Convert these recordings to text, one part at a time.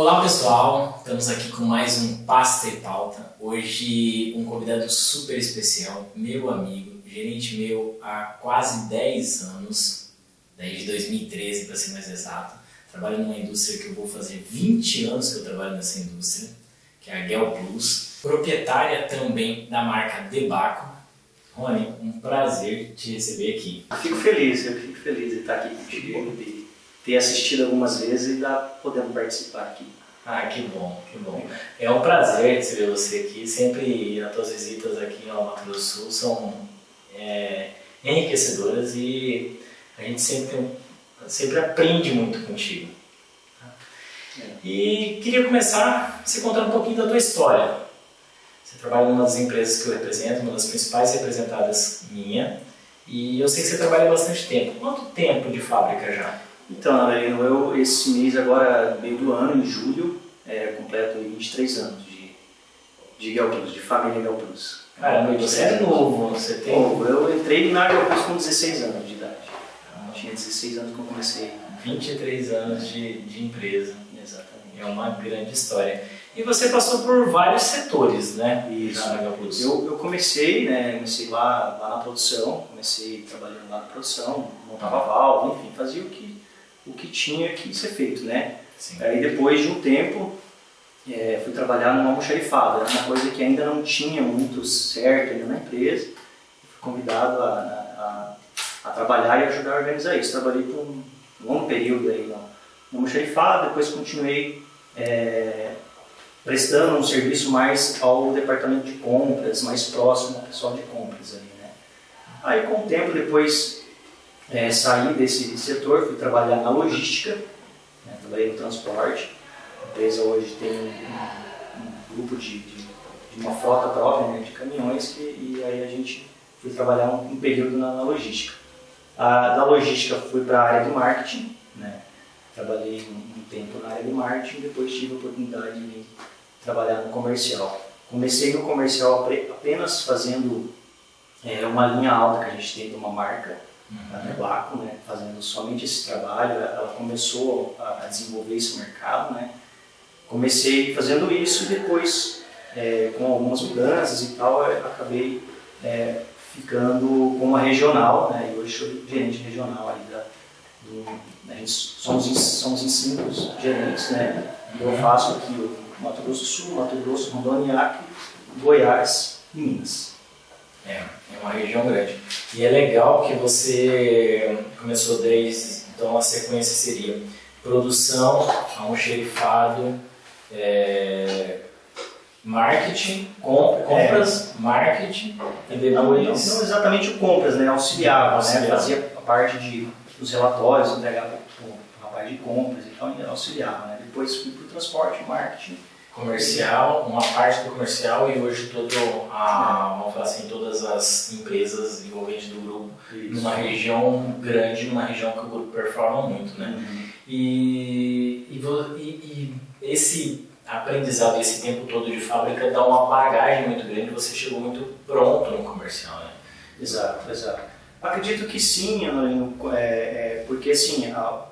Olá pessoal, estamos aqui com mais um Pasta e Pauta. Hoje um convidado super especial, meu amigo, gerente meu há quase 10 anos, desde 2013 para ser mais exato. Trabalho numa indústria que eu vou fazer 20 anos que eu trabalho nessa indústria, que é a Gel Plus. Proprietária também da marca Debaco. Rony, um prazer te receber aqui. Fico feliz, eu fico feliz de estar aqui contigo, ter assistido algumas vezes e estar podendo participar aqui. Ah, que bom, que bom. É um prazer receber você aqui. Sempre as tuas visitas aqui ao Mato do Sul são é, enriquecedoras e a gente sempre, sempre aprende muito contigo. E queria começar você contando um pouquinho da tua história. Você trabalha numa das empresas que eu represento, uma das principais representadas minha, e eu sei que você trabalha há bastante tempo. Quanto tempo de fábrica já? Então, Adelino, eu esse mês agora, meio do ano, em julho, é, completo 23 anos de, de Galplus, de família Galplus. Caramba, você é novo, você tem... Novo, eu entrei na Galplus com 16 anos de idade. Eu tinha 16 anos que eu comecei. 23 anos de, de empresa. Exatamente. É uma grande história. E você passou por vários setores, né? Isso. Na Plus. Eu, eu comecei, né, comecei lá, lá na produção, comecei trabalhando lá na produção, montava válvula, enfim, fazia o que, o que tinha que ser feito, né? Sim. Aí depois de um tempo, é, fui trabalhar numa almoxarifada, era uma coisa que ainda não tinha muito certo ainda na empresa. Fui convidado a, a, a trabalhar e ajudar a organizar isso. Trabalhei por um longo período aí na, na almoxarifada, depois continuei é, prestando um serviço mais ao departamento de compras, mais próximo ao pessoal de compras ali, né? Aí com o tempo depois é, saí desse setor, fui trabalhar na logística, né? trabalhei no transporte. A empresa hoje tem um, um grupo de, de, de, uma frota própria né? de caminhões que, e aí a gente fui trabalhar um, um período na, na logística. A, da logística fui para a área do marketing, né? trabalhei um, um tempo na área do marketing, depois tive a oportunidade de trabalhar no comercial. Comecei no comercial apenas fazendo é, uma linha alta que a gente tem de uma marca, a Nebaco, né, fazendo somente esse trabalho. Ela começou a desenvolver esse mercado. Né. Comecei fazendo isso e depois, é, com algumas mudanças e tal, acabei é, ficando com uma regional. Né, e hoje sou gerente regional ali da, do, a somos em, somos em cinco gerentes. Né, eu faço aqui o Mato Grosso do Sul, Mato Grosso, Rondônia, Acre, Goiás e Minas. É, é uma região grande. E é legal que você começou desde, então a sequência seria produção, almoxerifado, é, marketing, com, compras, é. marketing e depois... Não, não, exatamente o compras, né? Auxiliava, Auxiliava. né? Fazia a parte de, dos relatórios, entregava a parte de compras, então auxiliava, né? Depois fui para o transporte, marketing. Comercial, uma parte do comercial e hoje todo a, vamos falar assim, todas as empresas envolventes do grupo Isso. numa região grande, numa região que o grupo performa muito, né? Uhum. E, e, e- e esse aprendizado, esse tempo todo de fábrica dá uma bagagem muito grande, você chegou muito pronto no comercial, né? Exato, exato. Acredito que sim, é, é, porque assim, a,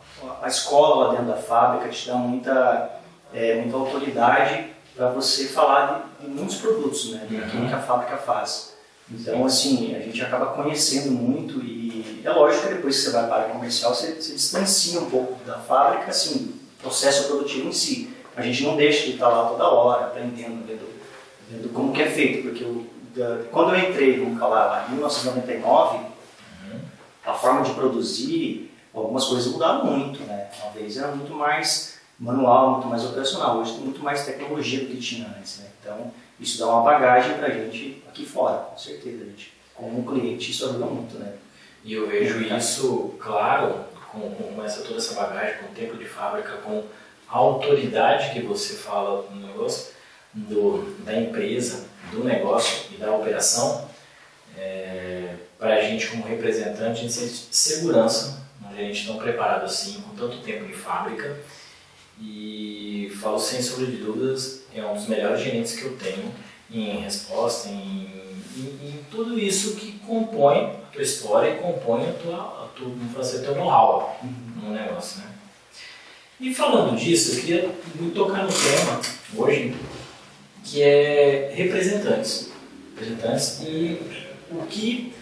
a escola lá dentro da fábrica te dá muita, é, muita autoridade para você falar de, de muitos produtos, né, Uhum. que a fábrica faz. Então, assim, a gente acaba conhecendo muito e é lógico que depois que você vai para a área comercial, você, você distancia um pouco da fábrica, assim, processo produtivo em si. A gente não deixa de estar lá toda hora, aprendendo, vendo, vendo como que é feito, porque eu, da- quando eu entrei, vamos falar lá, em 1999, a forma de produzir, algumas coisas mudaram muito, né? Uma vez era muito mais manual, muito mais operacional, hoje tem muito mais tecnologia do que tinha antes, né? Então, isso dá uma bagagem pra gente aqui fora, com certeza, gente. Como cliente, isso ajuda muito, né? E eu vejo isso, claro, com, com essa, toda essa bagagem, com o tempo de fábrica, com a autoridade que você fala no negócio, do, da empresa, do negócio e da operação, para a gente como representante, a gente sente segurança, um gerente tão preparado assim, com tanto tempo de fábrica, e falo sem sombra de dúvidas, é um dos melhores gerentes que eu tenho em resposta, em, em, em tudo isso que compõe a tua história e compõe a tua, a tua, fazer, teu know-how no negócio, né? E falando disso, eu queria tocar no tema hoje, que é representantes. Representantes e o que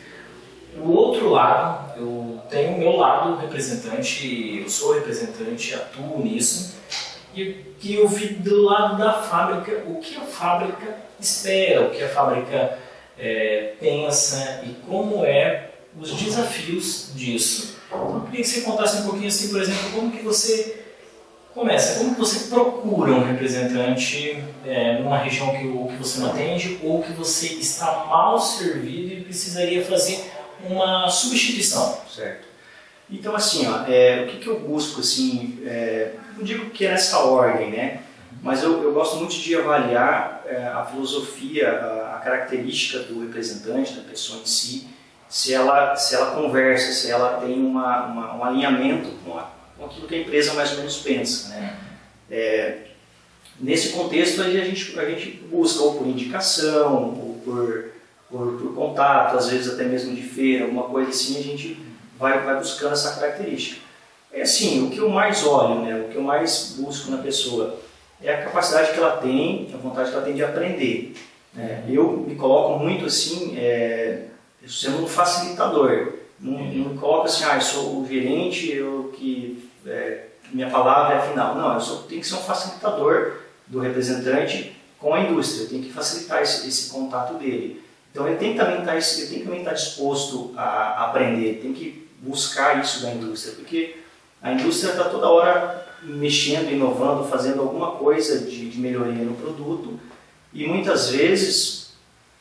o outro lado, eu tenho o meu lado representante, eu sou representante, atuo nisso, e que eu vi do lado da fábrica, o que a fábrica espera, o que a fábrica é, pensa e como é os desafios disso. Então, eu queria que você contasse um pouquinho assim, por exemplo, como que você começa, como que você procura um representante é, numa região que, que você não atende ou que você está mal servido e precisaria fazer uma substituição. Certo. Então, assim, ó, é, o que, que eu busco, assim, é, não digo que é nessa ordem, né? Mas eu, eu gosto muito de avaliar é, a filosofia, a, a, característica do representante, da pessoa em si, se ela, se ela conversa, se ela tem uma, uma um alinhamento com, a, com aquilo que a empresa mais ou menos pensa, né? É, nesse contexto, a gente, a gente busca ou por indicação, ou por por, por contato, às vezes até mesmo de feira, alguma coisa assim, a gente vai, vai buscando essa característica. É assim, o que eu mais olho, né, o que eu mais busco na pessoa é a capacidade que ela tem, a vontade que ela tem de aprender. Né? Eu me coloco muito assim, é, sendo um facilitador. Não, não me coloco assim, ah, eu sou o gerente, eu que é, minha palavra é a final. Não, eu sou, tenho que ser um facilitador do representante com a indústria, eu tenho que facilitar esse, esse contato dele. Então ele tem que também também estar disposto a aprender, tem que buscar isso da indústria, porque a indústria está toda hora mexendo, inovando, fazendo alguma coisa de, de melhoria no produto e muitas vezes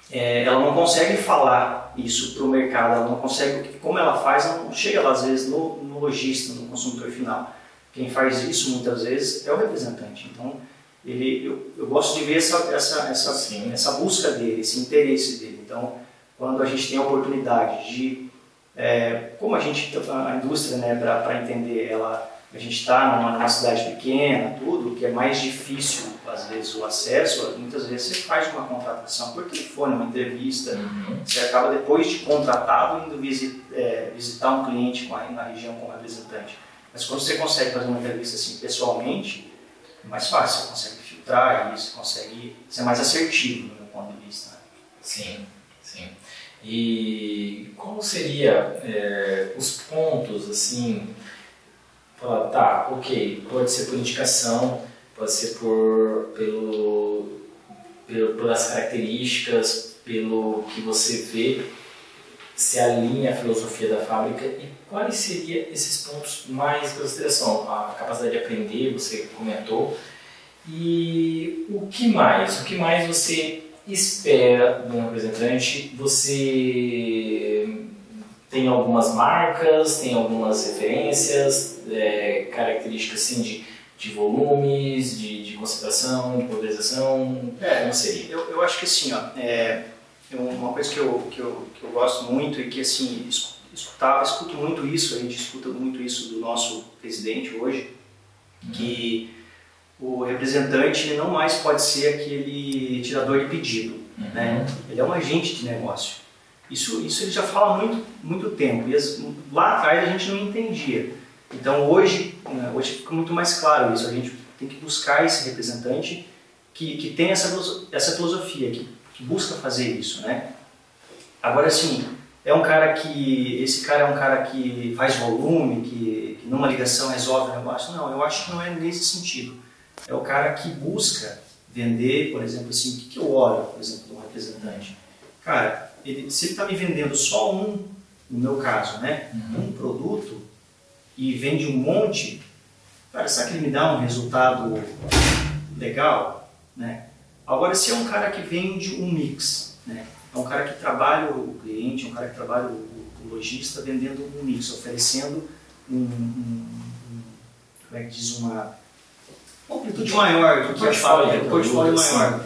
é, ela não consegue falar isso para o mercado, ela não consegue, como ela faz, ela não chega às vezes no, no lojista, no consumidor final. Quem faz isso muitas vezes é o representante. Então ele, eu, eu gosto de ver essa, essa, essa, essa busca dele, esse interesse dele. Então, quando a gente tem a oportunidade de, é, como a gente, a indústria, né, para entender, ela, a gente está numa, numa, cidade pequena, tudo, que é mais difícil, às vezes, o acesso, muitas vezes você faz uma contratação por telefone, uma entrevista, uhum. você acaba depois de contratado indo visit, é, visitar um cliente a, na região com representante. Mas quando você consegue fazer uma entrevista assim pessoalmente, mais fácil, você consegue filtrar isso, consegue ser mais assertivo no meu ponto de vista. Sim, sim. E qual seria é, os pontos, assim, falar, tá, ok, pode ser por indicação, pode ser por, pelo, pelo, pelas características, pelo que você vê se alinha a filosofia da fábrica e quais seriam esses pontos mais em consideração? A capacidade de aprender, você comentou, e o que mais? O que mais você espera de um representante? Você tem algumas marcas, tem algumas referências, é, características assim de, de volumes, de, de concentração, de polarização? É, como seria? Eu, eu acho que assim, ó, é, uma coisa que eu, que, eu, que eu gosto muito e que assim, escutava, escuto muito isso, a gente escuta muito isso do nosso presidente hoje, uhum. que o representante não mais pode ser aquele tirador de pedido, uhum. né? Ele é um agente de negócio. Isso, isso ele já fala muito, muito tempo e as, lá atrás a gente não entendia. Então hoje, né, hoje fica muito mais claro isso. A gente tem que buscar esse representante que, que tem essa, essa filosofia, que, que busca fazer isso, né? Agora sim, é um cara que esse cara é um cara que faz volume, que, que numa ligação resolve o negócio. Não, eu acho que não é nesse sentido é o cara que busca vender, por exemplo, assim, o que, que eu olho, por exemplo, de um representante? Cara, ele, se ele está me vendendo só um, no meu caso, né, uhum. um produto, e vende um monte, cara, será que ele me dá um resultado legal? Né? Agora, se é um cara que vende um mix, né, é um cara que trabalha o cliente, é um cara que trabalha o, o lojista vendendo um mix, oferecendo um, um, um como é que diz, uma uma amplitude maior do que a fábrica, um portfólio maior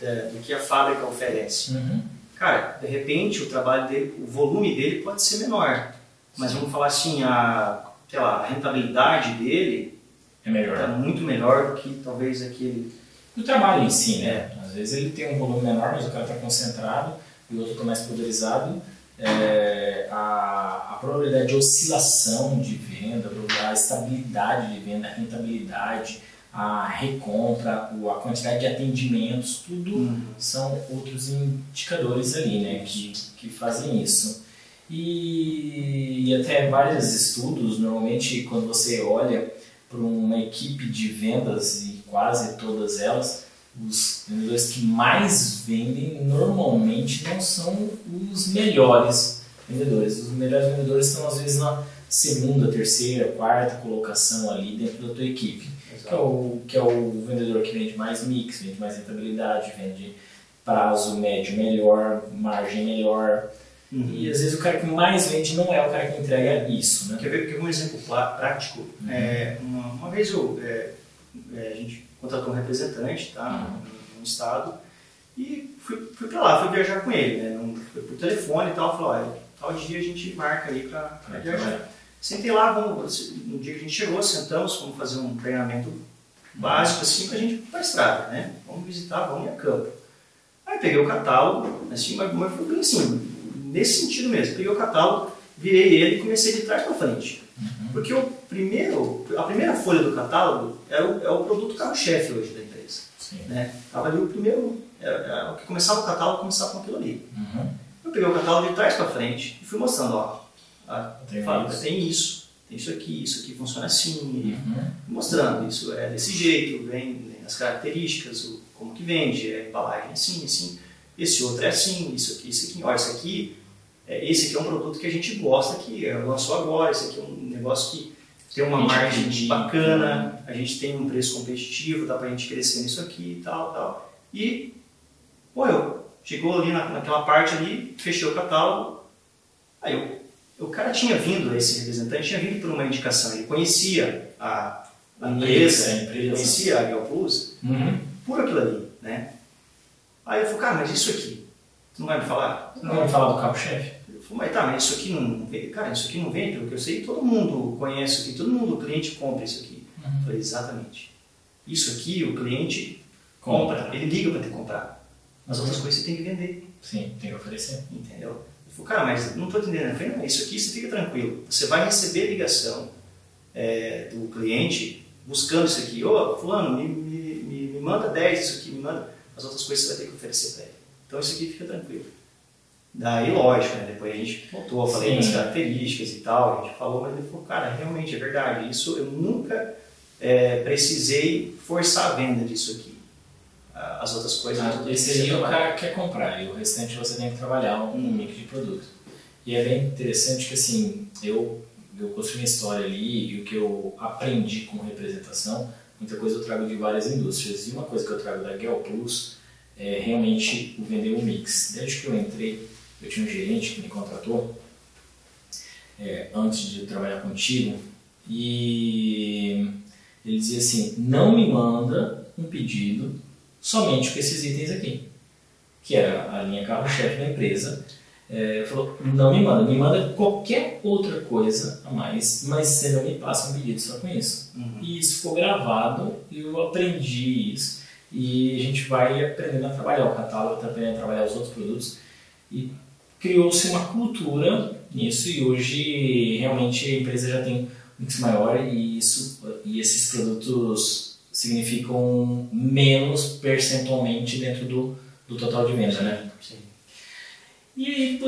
do que a fábrica oferece. Uhum. Cara, de repente o trabalho dele, o volume dele pode ser menor, mas vamos falar assim, a, sei lá, a rentabilidade dele é melhor. Tá muito melhor do que talvez aquele. O trabalho em si, né? Às vezes ele tem um volume menor, mas o cara está concentrado e o outro está mais poderizado é, a, a probabilidade de oscilação de venda, a estabilidade de venda, a rentabilidade, a recompra, a quantidade de atendimentos, tudo uhum. são outros indicadores ali, né, que, que fazem isso. E, e até vários estudos, normalmente quando você olha para uma equipe de vendas e quase todas elas, os vendedores que mais vendem normalmente não são os melhores vendedores. Os melhores vendedores estão às vezes na segunda, terceira, quarta colocação ali dentro da tua equipe. Que é, o, que é o vendedor que vende mais mix, vende mais rentabilidade, vende prazo médio melhor, margem melhor. Uhum. E às vezes o cara que mais vende não é o cara que entrega isso. Né? Quer ver? Porque um exemplo prático, uhum. é, uma, uma, vez eu, é, é, a gente contratou um representante tá, uhum. no estado e fui, fui para lá, fui viajar com ele. Né? Foi por telefone e tal, falou, olha, tal dia a gente marca aí para viajar. Sentei lá, vamos, no dia que a gente chegou, sentamos, vamos fazer um treinamento básico assim para a gente ir para a estrada, né? Vamos visitar, vamos ir a campo. Aí peguei o catálogo, assim, mas, mas foi bem assim, nesse sentido mesmo. Peguei o catálogo, virei ele e comecei de trás para frente. Porque o primeiro, a primeira folha do catálogo é o, é o produto carro-chefe hoje da empresa. Sim. Né? Tava ali o primeiro, é, é, o que começava o catálogo começava com aquilo ali. Uhum. Eu peguei o catálogo de trás para frente e fui mostrando, ó, a tem, fábrica isso. tem isso, tem isso aqui, isso aqui funciona assim, uhum. mostrando isso é desse jeito, vem, as características, o, como que vende, a embalagem é assim, assim, esse outro é assim, isso aqui, isso aqui, ó, isso aqui, é, esse aqui é um produto que a gente gosta, que lançou agora, esse aqui é um negócio que tem uma margem bacana, a gente tem um preço competitivo, dá pra gente crescer nisso aqui e tal, tal. E, pô, eu, chegou ali na, naquela parte ali, fechei o catálogo, aí eu o cara tinha vindo, esse representante tinha vindo por uma indicação, ele conhecia a, a empresa, empresa, conhecia a Gal Plus uhum. por aquilo ali, né? Aí eu falei, cara, mas isso aqui, tu não vai me falar? Não, não vai me falar do cabo-chefe? Eu falei, mas tá, mas isso aqui não vende, cara, isso aqui não vende, pelo que eu sei, todo mundo conhece aqui, todo mundo, o cliente compra isso aqui. Uhum. Eu falei, exatamente. Isso aqui o cliente compra, compra. ele liga para te comprar. As outras coisas você tem que vender. Sim, tem que oferecer. Entendeu? falei, cara, mas não estou entendendo. Eu falei, não, isso aqui você fica tranquilo. Você vai receber ligação é, do cliente buscando isso aqui. Ô, oh, fulano, me, me, me, manda 10 isso aqui, me manda. As outras coisas você vai ter que oferecer para ele. Então isso aqui fica tranquilo. Daí, lógico, né? depois a gente voltou, falei das características e tal, a gente falou, mas ele falou, cara, realmente é verdade, isso eu nunca é, precisei forçar a venda disso aqui as outras coisas. Ah, esse aí o cara quer comprar e o restante você tem que trabalhar um, hum. mix de produto. E é bem interessante que assim, eu, eu construí minha história ali e o que eu aprendi com representação, muita coisa eu trago de várias indústrias. E uma coisa que eu trago da Gel Plus é realmente o vender um mix. Desde que eu entrei, eu tinha um gerente que me contratou é, antes de trabalhar contigo e ele dizia assim, não me manda um pedido somente com esses itens aqui, que era a linha carro-chefe da empresa. É, falou, não me manda, me manda qualquer outra coisa a mais, mas você não me passa um pedido só com isso. Uhum. E isso ficou gravado e eu aprendi isso. E a gente vai aprendendo a trabalhar o catálogo, tá aprendendo a trabalhar os outros produtos. E criou-se uma cultura nisso e hoje realmente a empresa já tem um mix maior e, isso, e esses produtos significam menos percentualmente dentro do, do total de venda, né? Sim. E aí,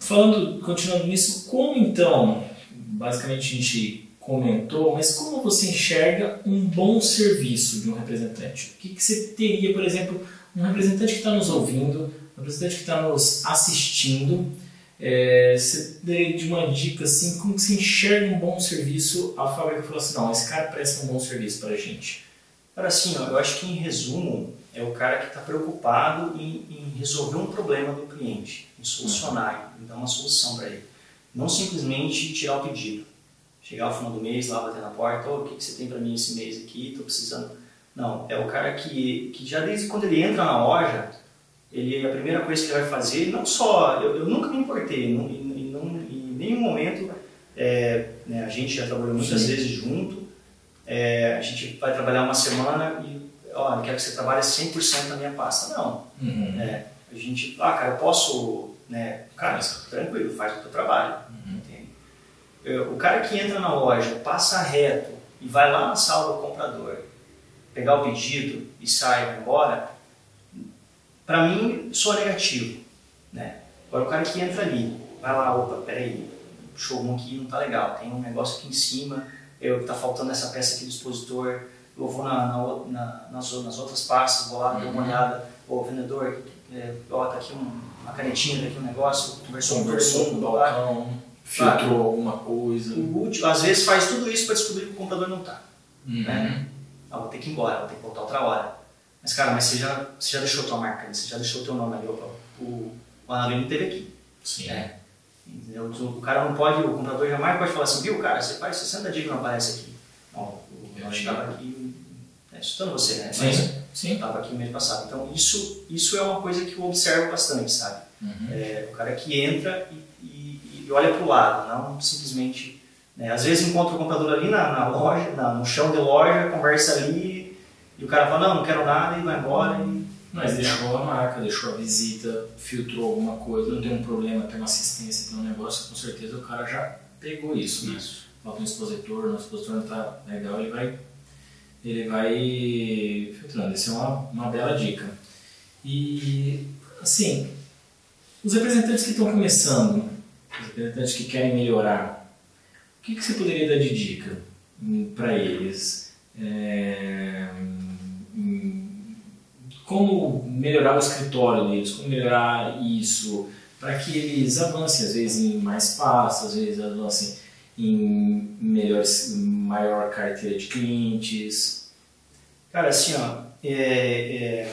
falando, continuando nisso, como então, basicamente a gente comentou, mas como você enxerga um bom serviço de um representante? O que, que você teria, por exemplo, um representante que está nos ouvindo, um representante que está nos assistindo, é, você de uma dica assim, como que você enxerga um bom serviço, a fábrica falou assim, não, esse cara presta um bom serviço para a gente. Cara, assim, ó, eu acho que em resumo, é o cara que está preocupado em, em, resolver um problema do cliente, em solucionar, em dar uma solução para ele. Não simplesmente tirar o pedido. Chegar ao final do mês, lá bater na porta, oh, o que, que você tem para mim esse mês aqui, estou precisando... Não, é o cara que, que já desde quando ele entra na loja, ele, a primeira coisa que ele vai fazer, não só, eu, eu nunca me importei, não, em, não, em nenhum momento, é, né, a gente já trabalhou muitas Sim. vezes junto, é, a gente vai trabalhar uma semana e, ó, quero que você trabalhe 100% na minha pasta. Não. Uhum. É, a gente, ah, cara, eu posso né? Cara, tranquilo, faz o teu trabalho. Uhum. O cara que entra na loja, passa reto e vai lá na sala do comprador, pegar o pedido e sai vai embora, para mim soa negativo, né? Agora o cara que entra ali, vai lá, opa, peraí, o showroom aqui não tá legal, tem um negócio aqui em cima, eu tá faltando essa peça aqui do expositor, eu vou na, na, na, nas, nas, outras pastas, vou lá dar uma uhum. olhada, o vendedor, é, ó, tá aqui um, uma canetinha, tá aqui um negócio, conversou, conversou com o balcão, filtrou alguma coisa. O último, às vezes faz tudo isso para descobrir que o computador não tá. Uhum. Né? Ah, vou ter que ir embora, vou ter que voltar outra hora. Mas cara, mas você já, você já deixou tua marca, você já deixou teu nome ali, opa, o, o analista teve aqui. Sim. É. O cara não pode, o computador jamais pode falar assim, viu cara, você faz 60 dias que não aparece aqui. Não, o nós estava aqui é, assustando você, né? Sim, Mas, sim. Estava aqui no mês passado. Então isso, isso é uma coisa que eu observo bastante, sabe? Uhum. É, o cara que entra e, e, e olha para o lado, não simplesmente... Né? Às vezes encontra o computador ali na, na loja, na, no chão de loja, conversa ali e o cara fala, não, não quero nada e vai embora e mas deixou a marca, deixou a visita, filtrou alguma coisa, não tem um problema, tem uma assistência, tem um negócio, com certeza o cara já pegou isso, né? Isso. Falta um expositor, o expositor não está legal, ele vai, ele vai filtrando. Essa é uma, uma bela dica. E, assim, os representantes que estão começando, os representantes que querem melhorar, o que, que você poderia dar de dica para eles? É, como melhorar o escritório deles, como melhorar isso, para que eles avancem, às vezes, em mais passos, às vezes avancem em melhores, maior carteira de clientes. Cara, assim, ó, é, é,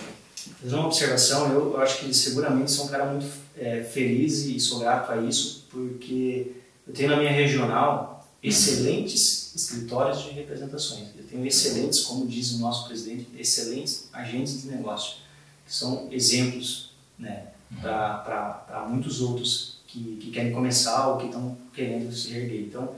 fazer uma observação, eu, acho que seguramente sou um cara muito é, feliz e sou grato a isso, porque eu tenho na minha regional excelentes escritórios de representações. Tenho excelentes, como diz o nosso presidente, excelentes agentes de negócio, que são exemplos né, uhum. para muitos outros que, que, querem começar ou que estão querendo se erguer. Então,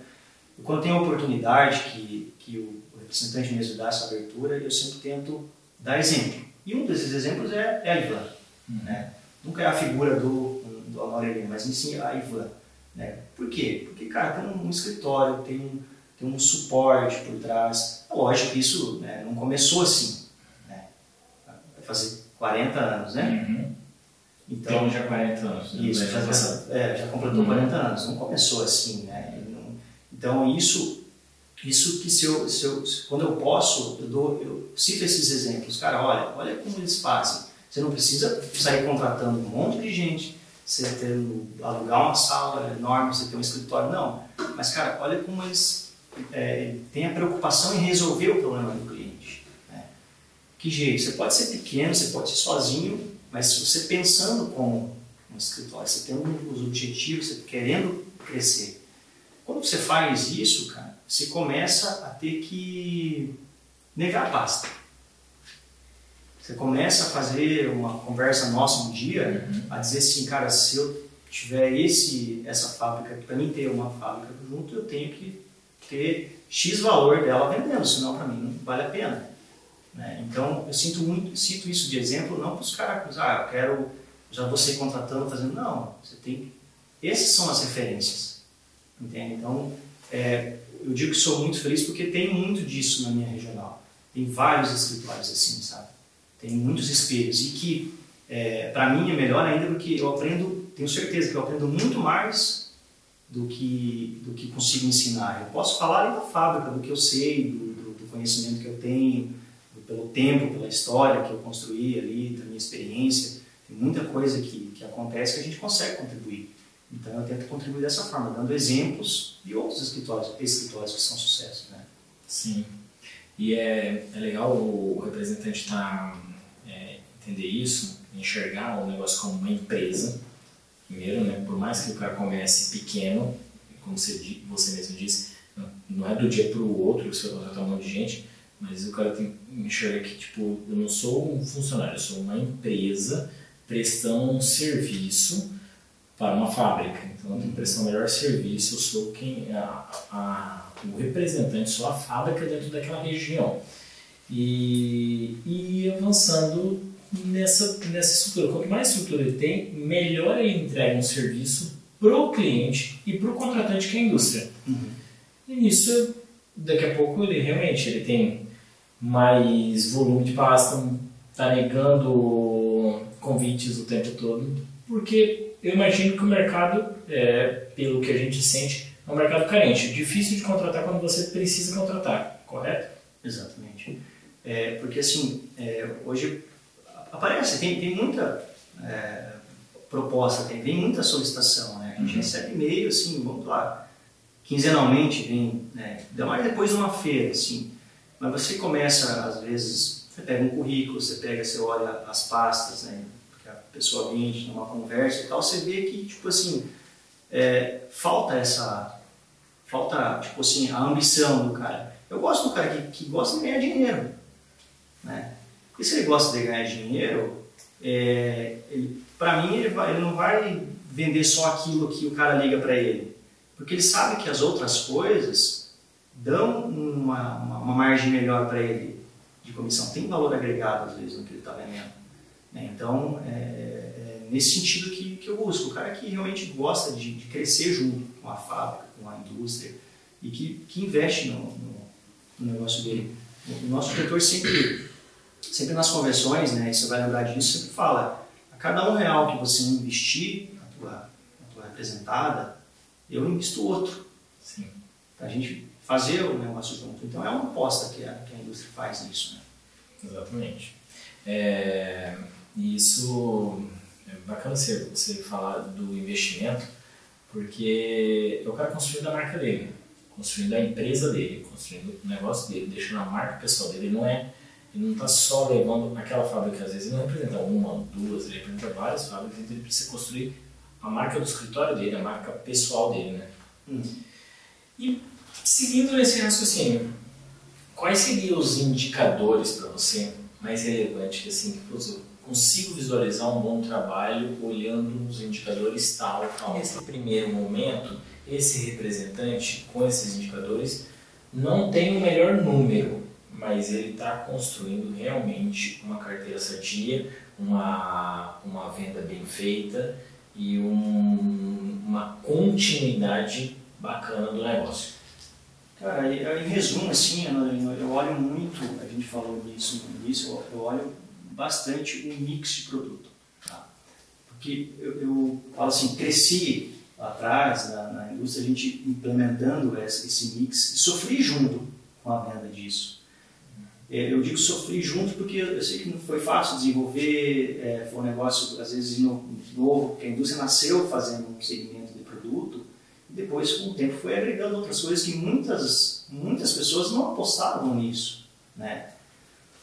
quando tem a oportunidade que, que o representante mesmo dá essa abertura, eu sempre tento dar exemplo. E um desses exemplos é, é a Ivan. Uhum. Né? Nunca é a figura do, do Aurelino, mas sim a Ivan. Né? Por quê? Porque, cara, tem um escritório, tem um, tem um suporte por trás. É lógico que isso né, não começou assim. Né? Vai fazer 40 anos, né? Uhum. Então, então, já 40 anos. Né? Isso, já, já, é, já completou uhum. 40 anos. Não começou assim, né? Então, isso, isso que se eu, se eu, quando eu posso, eu, dou, eu cito esses exemplos. Cara, olha, olha como eles fazem. Você não precisa sair contratando um monte de gente você ter, alugar uma sala enorme, você ter um escritório, não. Mas, cara, olha como eles é, têm a preocupação em resolver o problema do cliente. Né? Que jeito? Você pode ser pequeno, você pode ser sozinho, mas você pensando como um escritório, você tendo os objetivos, você querendo crescer. Quando você faz isso, cara, você começa a ter que negar a pasta. Você começa a fazer uma conversa nossa um dia, uhum. a dizer assim, cara, se eu tiver esse, essa fábrica, para mim ter uma fábrica junto, eu tenho que ter X valor dela vendendo, senão para mim não vale a pena. Né? Então, eu sinto muito, cito isso de exemplo, não para os caras, ah, eu quero, já você contratando, fazendo, não, você tem, essas são as referências, entende? Então, é, eu digo que sou muito feliz porque tem muito disso na minha regional, tem vários escritórios assim, sabe? tem muitos espelhos e que é, para mim é melhor ainda porque eu aprendo, tenho certeza que eu aprendo muito mais do que do que consigo ensinar. Eu posso falar da fábrica, do que eu sei, do, do, do conhecimento que eu tenho, do, pelo tempo, pela história que eu construí ali, da minha experiência. Tem muita coisa que, que acontece que a gente consegue contribuir. Então eu tento contribuir dessa forma, dando exemplos de outros escritórios, escritórios que são sucesso. Né? Sim. E é, é legal o representante tá entender isso, enxergar o negócio como uma empresa, primeiro, né? Por mais que o cara comece pequeno, como você, você mesmo disse, não é do dia para o outro você vai contratar um monte de gente, mas o cara tem que enxergar que, tipo, eu não sou um funcionário, eu sou uma empresa prestando um serviço para uma fábrica. Então, eu tenho que prestar o melhor serviço, eu sou quem, a, a, o representante, sou a fábrica dentro daquela região. E, e avançando nessa, nessa estrutura. Quanto mais estrutura ele tem, melhor ele entrega um serviço para o cliente e para o contratante que é a indústria. Uhum. E nisso, daqui a pouco, ele realmente ele tem mais volume de pasta, está negando convites o tempo todo, porque eu imagino que o mercado, é, pelo que a gente sente, é um mercado carente, difícil de contratar quando você precisa contratar, correto? Exatamente. É, porque assim, é, hoje aparece, tem, tem muita é, proposta, tem, vem muita solicitação, né? A gente uhum. recebe e-mail, assim, vamos lá, quinzenalmente vem, né? ainda mais depois de uma feira, assim. Mas você começa, às vezes, você pega um currículo, você pega, você olha as pastas, né? Que a pessoa vende numa conversa e tal, você vê que, tipo assim, é, falta essa, falta, tipo assim, a ambição do cara. Eu gosto do cara que, que gosta de ganhar dinheiro, né? E se ele gosta de ganhar dinheiro, é, para mim ele, vai, ele não vai vender só aquilo que o cara liga para ele, porque ele sabe que as outras coisas dão uma, uma, uma margem melhor para ele de comissão, tem valor agregado às vezes no que ele está vendendo. Né? Então, é, é, nesse sentido que, que eu busco, o cara que realmente gosta de, de crescer junto com a fábrica, com a indústria e que, que investe no, no, no negócio dele. O nosso diretor sempre sempre nas conversões, né, você vai lembrar disso, sempre fala, a cada um real que você investir na tua, tua representada, eu invisto outro. Sim. Para a gente fazer o negócio junto. Então é uma aposta que a, que a indústria faz nisso. Né? Exatamente. É, isso é bacana você, você falar do investimento, porque eu quero construir da marca dele, construindo a empresa dele, construindo o negócio dele, deixando a marca pessoal dele. Não é ele não está só levando aquela fábrica, às vezes ele não representa uma, duas, ele representa várias fábricas, então ele precisa construir a marca do escritório dele, a marca pessoal dele, né? Hum. E seguindo nesse raciocínio, quais seriam os indicadores para você mais relevantes que assim, que eu consigo visualizar um bom trabalho olhando os indicadores tal, tal. Nesse primeiro momento, esse representante com esses indicadores não tem o melhor número, mas ele está construindo realmente uma carteira sadia, uma, uma venda bem feita e um, uma continuidade bacana do negócio. Cara, em resumo, assim, eu olho muito, a gente falou nisso no início, eu olho bastante o mix de produto. Tá? Porque eu, eu falo assim, cresci lá atrás na, na indústria, a gente implementando esse, esse mix e sofri junto com a venda disso. É, eu digo sofri junto porque eu sei que não foi fácil desenvolver, é, foi um negócio às vezes novo, porque a indústria nasceu fazendo um segmento de produto e depois com o tempo foi agregando outras coisas que muitas, muitas pessoas não apostavam nisso. Né?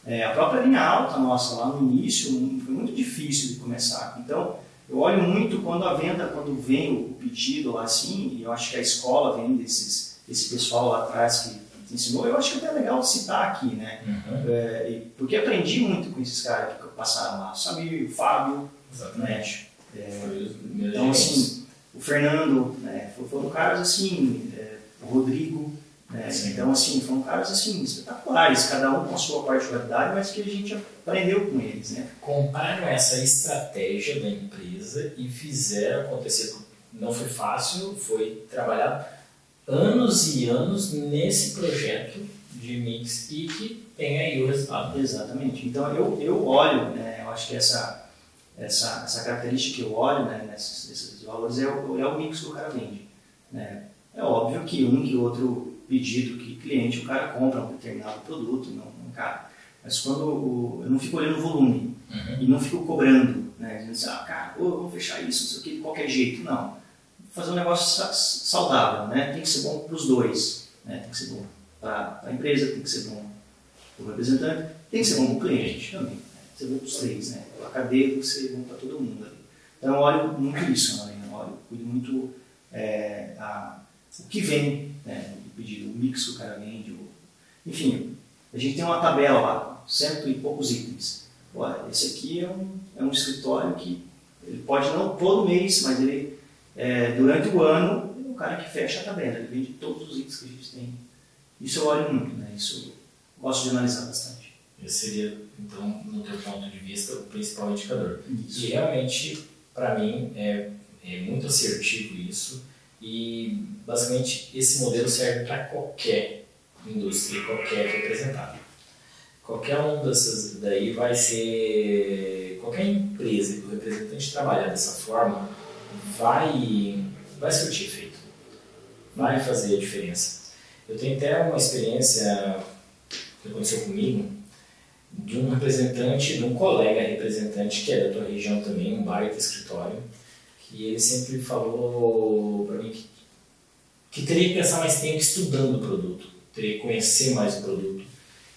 É, a própria linha alta nossa lá no início foi muito difícil de começar. Então eu olho muito quando a venda, quando vem o pedido lá assim, e eu acho que a escola vem desses, desse pessoal lá atrás que ensinou, eu acho que é até legal citar aqui, né? Uhum. É, porque aprendi muito com esses caras que passaram lá. O Samir, o Fábio, Exatamente. né? É, então, assim, o Fernando, né? Foram caras assim, é, o Rodrigo, né? Então, assim, foram caras assim, espetaculares, cada um com a sua particularidade, mas que a gente aprendeu com eles, né? Compraram essa estratégia da empresa e fizeram acontecer. Não foi fácil, foi trabalhado anos e anos nesse projeto de mix e que tem aí o resultado. Exatamente. Então eu, eu olho, né, eu acho que essa, essa, essa característica que eu olho né, nesses, nesses valores é o, é o mix que o cara vende. Né? É óbvio que um que outro pedido que cliente o cara compra um determinado produto, não, não cara. Mas quando o, eu não fico olhando o volume uhum. e não fico cobrando, né, dizendo assim, ah, cara, oh, vamos fechar isso, não sei o que, de qualquer jeito. Não fazer um negócio saudável, né? Tem que ser bom para os dois, né? Tem que ser bom para a empresa, tem que ser bom para o representante, tem que ser bom para o cliente também. Né? Tem que ser bom para os três, né? A cadeia tem que ser bom para todo mundo ali. Então eu olho muito isso, né? Eu olho, cuido muito é, a, o que vem, né? O pedido, o mix que o cara vende, o... enfim, a gente tem uma tabela lá, cento e poucos itens. Olha, esse aqui é um, é um escritório que ele pode não todo mês, mas ele é, durante o ano, o cara que fecha a tabela, ele vende todos os itens que a gente tem. Isso eu olho muito, né? Isso eu gosto de analisar bastante. Esse seria então, no teu ponto de vista, o principal indicador. Isso. E realmente, para mim, é, é muito assertivo isso e basicamente esse modelo serve para qualquer indústria, qualquer representado. Qualquer um dessas daí vai ser. Qualquer empresa que o representante trabalhar dessa forma vai, vai surtir efeito, vai fazer a diferença. Eu tenho até uma experiência que aconteceu comigo de um representante, de um colega representante que é da tua região também, um baita escritório, que ele sempre falou para mim que, que teria que pensar mais tempo estudando o produto, teria que conhecer mais o produto,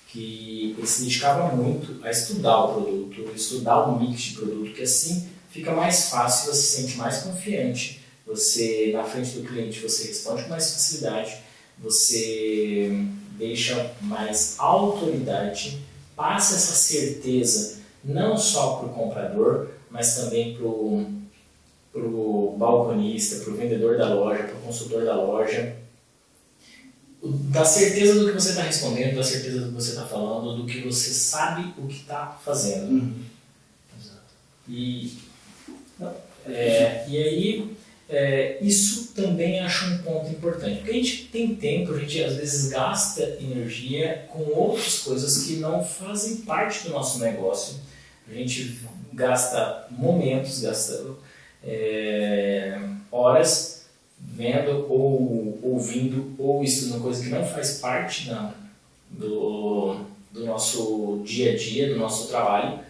que ele se dedicava muito a estudar o produto, estudar o mix de produto, que assim fica mais fácil, você se sente mais confiante, você na frente do cliente você responde com mais facilidade, você deixa mais autoridade, passa essa certeza não só para o comprador, mas também para o balconista, para o vendedor da loja, para o consultor da loja, da certeza do que você está respondendo, da certeza do que você está falando, do que você sabe o que está fazendo. Uhum. E, é, e aí, é, isso também acho um ponto importante, porque a gente tem tempo, a gente às vezes gasta energia com outras coisas que não fazem parte do nosso negócio. A gente gasta momentos, gasta é, horas vendo ou ouvindo ou estudando coisa que não faz parte não, do, do nosso dia a dia, do nosso trabalho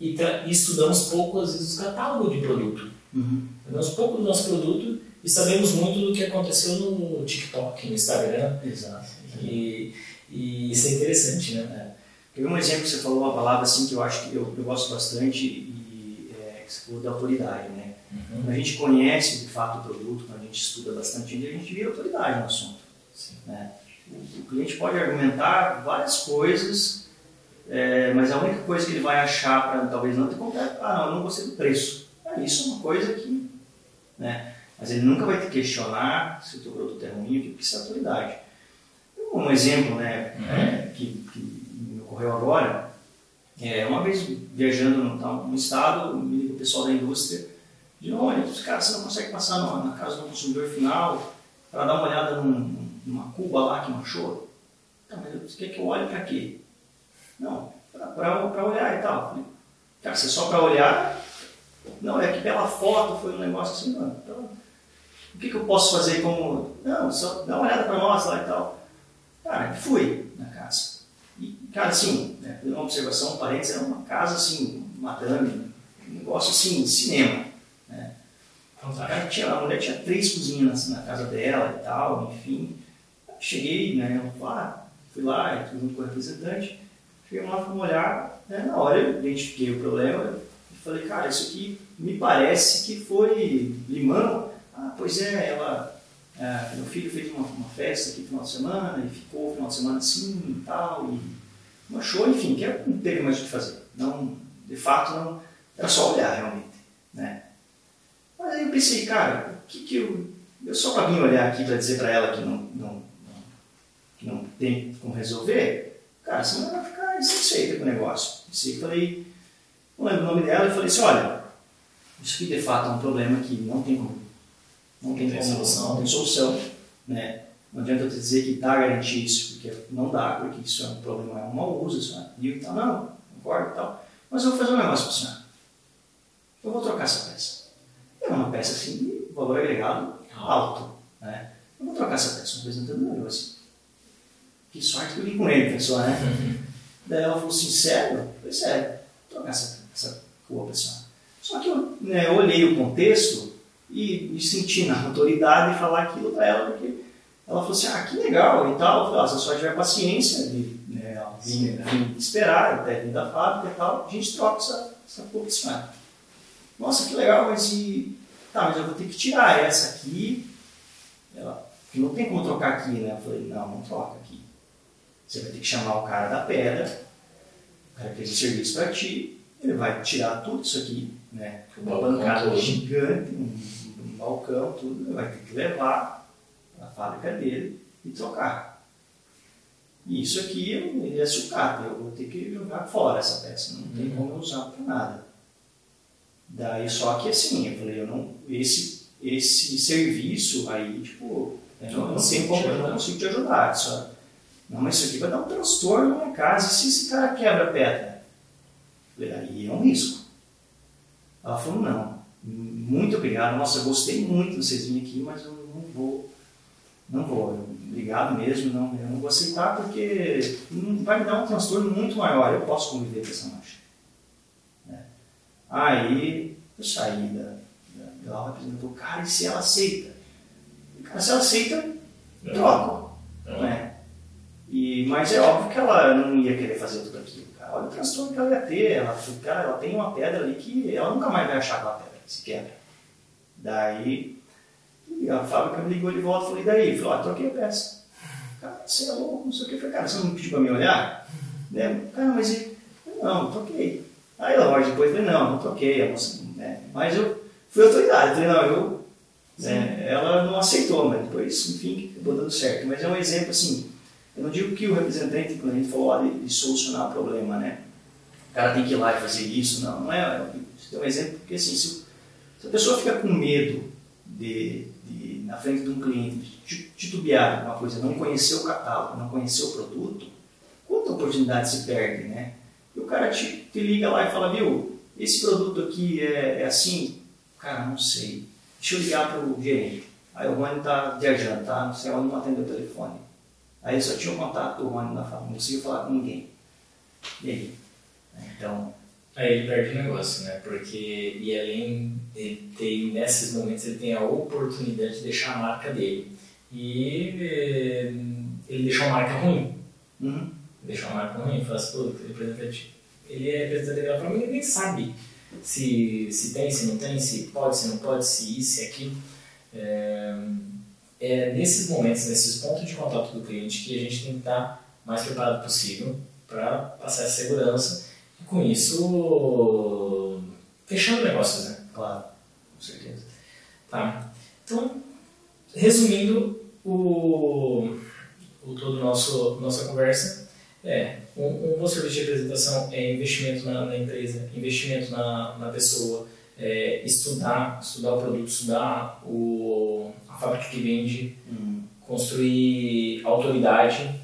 e, e estudamos pouco às vezes o catálogo de produto. Uhum. Sabemos pouco do nosso produto e sabemos muito do que aconteceu no TikTok, no Instagram. Exato. E, e isso é interessante, né? É. um exemplo que você falou, uma palavra assim que eu acho que eu, eu gosto bastante e é, que você falou da autoridade, né? Uhum. Quando a gente conhece de fato o produto, quando a gente estuda bastante, a gente vira autoridade no assunto. Sim. Né? O, o cliente pode argumentar várias coisas, é, mas a única coisa que ele vai achar para talvez não ter comprado, ah, não, eu não gostei do preço. É, isso é uma coisa que. Né? Mas ele nunca vai te questionar se o teu produto é ruim, porque isso é autoridade. Um exemplo né, uhum. é, que, que, me ocorreu agora, é, uma vez viajando no, no estado, o pessoal da indústria de olha, cara, você não consegue passar na, na casa do consumidor final para dar uma olhada num, numa cuba lá que manchou? Tá, mas você quer que eu olhe para quê? Não, para olhar e tal. Cara, se é só para olhar, não, é que pela foto foi um negócio assim, mano. Então, o que, que eu posso fazer como. Não, só dá uma olhada para nós lá e tal. Cara, fui na casa. E, cara, assim, né, uma observação, um parênteses, era uma casa assim, madame, um negócio assim, cinema. Né? Então, cara, tinha, a mulher tinha três cozinhas na, casa dela e tal, enfim. Cheguei, né, eu ah, fui lá, junto com o representante, cheguei lá, fui olhar, né, na hora eu identifiquei o problema, Falei, cara, isso aqui me parece que foi limão. Ah, pois é, ela, é, meu filho fez uma, uma, festa aqui no final de semana e ficou o final de semana assim e tal, e não achou, enfim, que não teve mais o que fazer. Não, de fato, não, era só olhar realmente, né? Mas aí eu pensei, cara, o que que eu, eu só para vir olhar aqui para dizer para ela que não, não, não, que não tem como resolver, cara, senão ela vai ficar insatisfeita com o negócio. Pensei, falei, não lembro o nome dela, e falei assim, olha, isso aqui de fato é um problema que não tem como, não tem, tem solução, não tem solução, né? Não adianta eu te dizer que dá garantia isso, porque não dá, porque isso é um problema, é um mau uso, isso é e tal, não, concordo e tal. Mas eu vou fazer um negócio para o senhor. Eu vou trocar essa peça. É uma peça assim de valor agregado alto, né? Eu vou trocar essa peça. Um representante não, eu assim, que sorte que eu vim com ele, pessoal, né? Daí ela falou assim, sério? Falei, sério, trocar essa essa cooperação. Só que eu, né, eu olhei o contexto e me senti na autoridade de falar aquilo para ela, porque ela falou assim, ah, que legal e tal. Eu falei, ah, se a senhora tiver paciência de né, vir esperar até vir da fábrica e tal, a gente troca essa, essa cooperação. Nossa, que legal, mas e... Tá, mas eu vou ter que tirar essa aqui. Ela, não tem como trocar aqui, né? Eu falei, não, não troca. Você vai ter que chamar o cara da pedra, o cara que fez o serviço para ti, ele vai tirar tudo isso aqui, né? Uma bancada gigante, um, um, balcão, tudo, ele vai ter que levar na fábrica dele e trocar. E isso aqui ele é sucata, eu vou ter que jogar fora essa peça, não tem como usar para nada. Daí só que assim, eu falei, eu não, esse, esse serviço aí, tipo, eu não, não tem como, eu não consigo te ajudar. Só, não, mas isso aqui vai dar um transtorno na minha casa, e se esse cara quebra a pedra? Falei, aí é um risco. Ela falou, não, muito obrigado, nossa, eu gostei muito de vocês virem aqui, mas eu não vou, não vou, obrigado mesmo, não, eu não vou aceitar porque vai me dar um transtorno muito maior, eu posso conviver com essa marcha. É. Aí eu saí da, da, da aula e falou, cara, e se ela aceita? Cara, se ela aceita, troco. Não é? Mas é óbvio que ela não ia querer fazer tudo aquilo. Cara. Olha o transtorno que ela ia ter. Ela, cara, ela tem uma pedra ali que ela nunca mais vai achar aquela pedra, se quebra. Daí a fábrica me ligou de volta e falei, daí? Falei, ó, troquei a peça. Cara, você é louco, não sei o que. Falei, cara, você não pediu pra me olhar? Né? Cara, mas e... não, troquei. Aí ela loja depois falei, não, não troquei. A moça, né? Mas eu fui autoridade, falei, não, eu. Né? Ela não aceitou, mas depois, enfim, acabou dando certo. Mas é um exemplo assim. Eu não digo que o representante, quando a gente falou de, de solucionar o problema, né? O cara tem que ir lá e fazer isso. Não, não é. Isso é um exemplo porque assim, se, se a pessoa fica com medo de, de, na frente de um cliente, titubear uma coisa, não conhecer o catálogo, não conhecer o produto, quanta oportunidade se perde, né? E o cara te, te liga lá e fala, viu, esse produto aqui é, é assim? Cara, não sei. Deixa eu ligar para o gerente. Aí o Rony está viajando, tá? Não sei, ela não atendeu o telefone. Aí eu só tinha o contato do Rony na fala, não conseguia falar com ninguém. E aí? Então, Aí ele perde o negócio, né? Porque, e além de ter, nesses momentos, ele tem a oportunidade de deixar a marca dele. E eh, ele deixou a marca ruim. Uhum. Deixou a marca ruim, fala assim, pô, representante. Ele é representante dela para mim, ele nem sabe se, se tem, se não tem, se pode, se não pode, se isso, se aquilo. É, é nesses momentos, nesses pontos de contato do cliente que a gente tem que estar mais preparado possível para passar essa segurança com isso, fechando negócios, né? Claro, com certeza. Tá. Então, resumindo o, o todo nosso nossa conversa, é um, um bom serviço de representação é investimento na, na empresa, investimento na, na pessoa, é, estudar, estudar o produto, estudar o, a fábrica que vende, hum. construir autoridade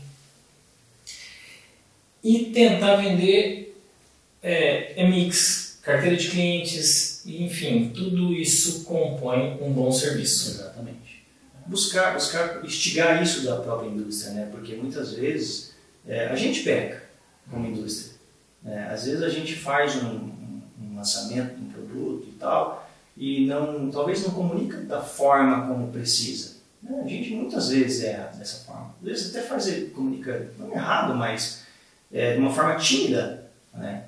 e tentar vender é, é mix, carteira de clientes, enfim, tudo isso compõe um bom serviço. Exatamente. Buscar, buscar instigar isso da própria indústria, né? porque muitas vezes é, a gente peca como indústria. Né? Às vezes a gente faz um, um, um lançamento de um produto e tal, e não, talvez não comunica da forma como precisa. Né? A gente muitas vezes erra dessa forma. Às vezes até faz, comunica, não errado, mas é, de uma forma tímida. Né?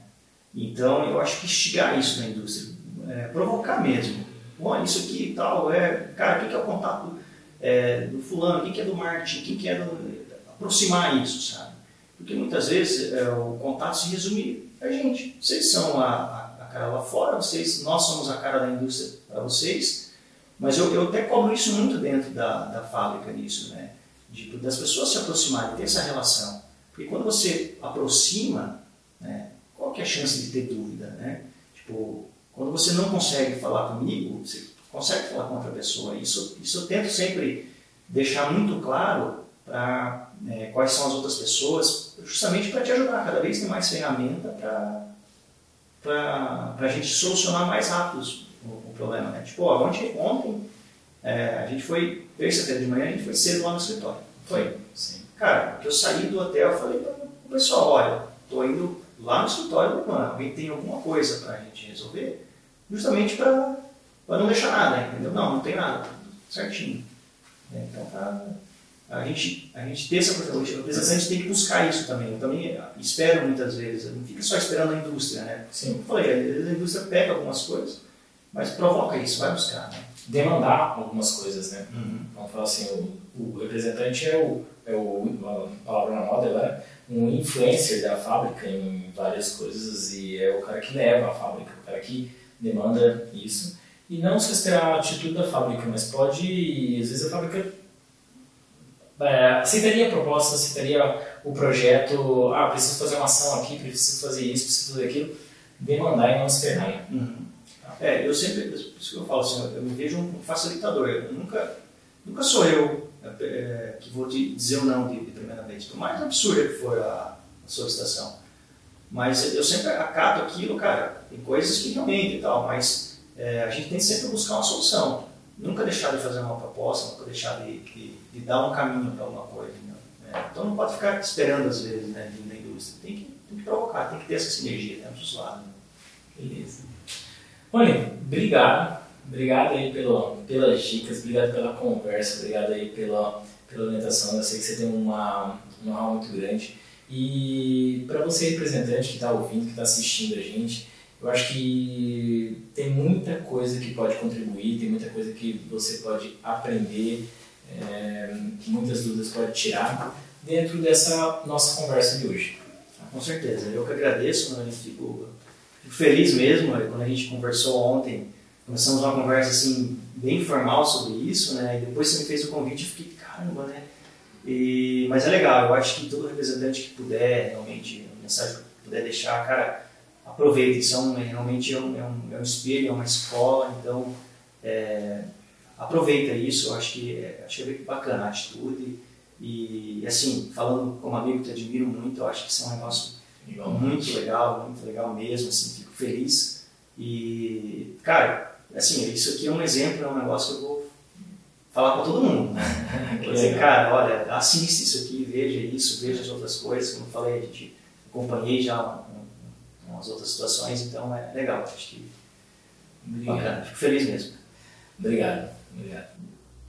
Então, eu acho que instigar isso na indústria, é, provocar mesmo. Olha, isso aqui e tal, é, cara, o que é o contato é, do fulano, o que é do marketing, o que é do... aproximar isso, sabe? Porque muitas vezes é, o contato se resume a gente. Vocês são a, a, cara lá fora, vocês, nós somos a cara da indústria para vocês, mas eu, eu até cobro isso muito dentro da, da fábrica nisso, né? De, das pessoas se aproximarem, ter essa relação. Porque quando você aproxima, né, qual que é a chance de ter dúvida, né? Tipo, quando você não consegue falar comigo, você consegue falar com outra pessoa. Isso, isso eu tento sempre deixar muito claro para né, quais são as outras pessoas, justamente para te ajudar. Cada vez tem mais ferramenta para a gente solucionar mais rápido o, o problema. Né? Tipo, ó, ontem, ontem é, a gente foi, terça-feira de manhã, a gente foi cedo lá no escritório. Foi? Sim. Cara, que eu saí do hotel, eu falei para o pessoal, olha, estou indo lá no escritório plano, alguém tem alguma coisa para a gente resolver, justamente para não deixar nada, entendeu? Não, não tem nada, tudo certinho. Então, tá, a, gente, a gente ter essa coisa, a gente tem que buscar isso também. Eu também espero muitas vezes, não fica só esperando a indústria, né? Sim. Como eu falei, às vezes a indústria pega algumas coisas, mas provoca isso, vai buscar, né? Demandar algumas coisas, né? Uhum. Vamos falar assim, o, o representante é o, é o, a palavra na moda agora, um influencer da fábrica em várias coisas e é o cara que leva a fábrica, o cara que demanda isso. E não só esperar a atitude da fábrica, mas pode, às vezes a fábrica é, aceitaria a proposta, aceitaria o, projeto, ah, preciso fazer uma ação aqui, preciso fazer isso, preciso fazer aquilo, demandar e não esperar. Uhum. É, eu sempre, por isso que eu falo assim, eu me vejo um facilitador, eu nunca, nunca sou eu é, que vou te dizer o não de, de primeiramente, por mais absurda que for a, a solicitação. Mas eu sempre acato aquilo, cara, tem coisas que realmente e tal, mas é, a gente tem sempre que buscar uma solução. Nunca deixar de fazer uma proposta, nunca deixar de, de, de dar um caminho para alguma coisa. Né? Então não pode ficar esperando às vezes né, indústria. Tem que, tem que provocar, tem que ter essa sinergia né, dos lados. Né? Beleza. Olha, obrigado. Obrigado aí pela, pelas dicas, obrigado pela conversa, obrigado aí pela, pela orientação. Eu sei que você tem uma, uma aula muito grande. E para você, representante que está ouvindo, que está assistindo a gente, eu acho que tem muita coisa que pode contribuir, tem muita coisa que você pode aprender, é, muitas dúvidas pode tirar dentro dessa nossa conversa de hoje. Com certeza, eu que agradeço, né? fico, fico feliz mesmo. Quando a gente conversou ontem, começamos uma conversa assim, bem informal sobre isso, né? e depois você me fez o convite e fiquei, caramba, né? E, mas é legal, eu acho que todo representante que puder, realmente, mensagem que puder deixar, cara, aproveite, são, realmente é um, é, um, é um espelho, é uma escola, então é, aproveita isso, eu acho que, é, acho que é bem bacana a atitude. E assim, falando como amigo, te admiro muito, eu acho que isso é um negócio muito legal, muito legal mesmo, assim, fico feliz. E, cara, assim, isso aqui é um exemplo, é um negócio que eu vou falar para todo mundo. Né? Vou dizer, cara, olha, assiste isso aqui, veja isso, veja as outras coisas, como eu falei, a gente acompanhei já umas outras situações, então é legal, acho que Obrigado. bacana, fico feliz mesmo. Obrigado. Obrigado.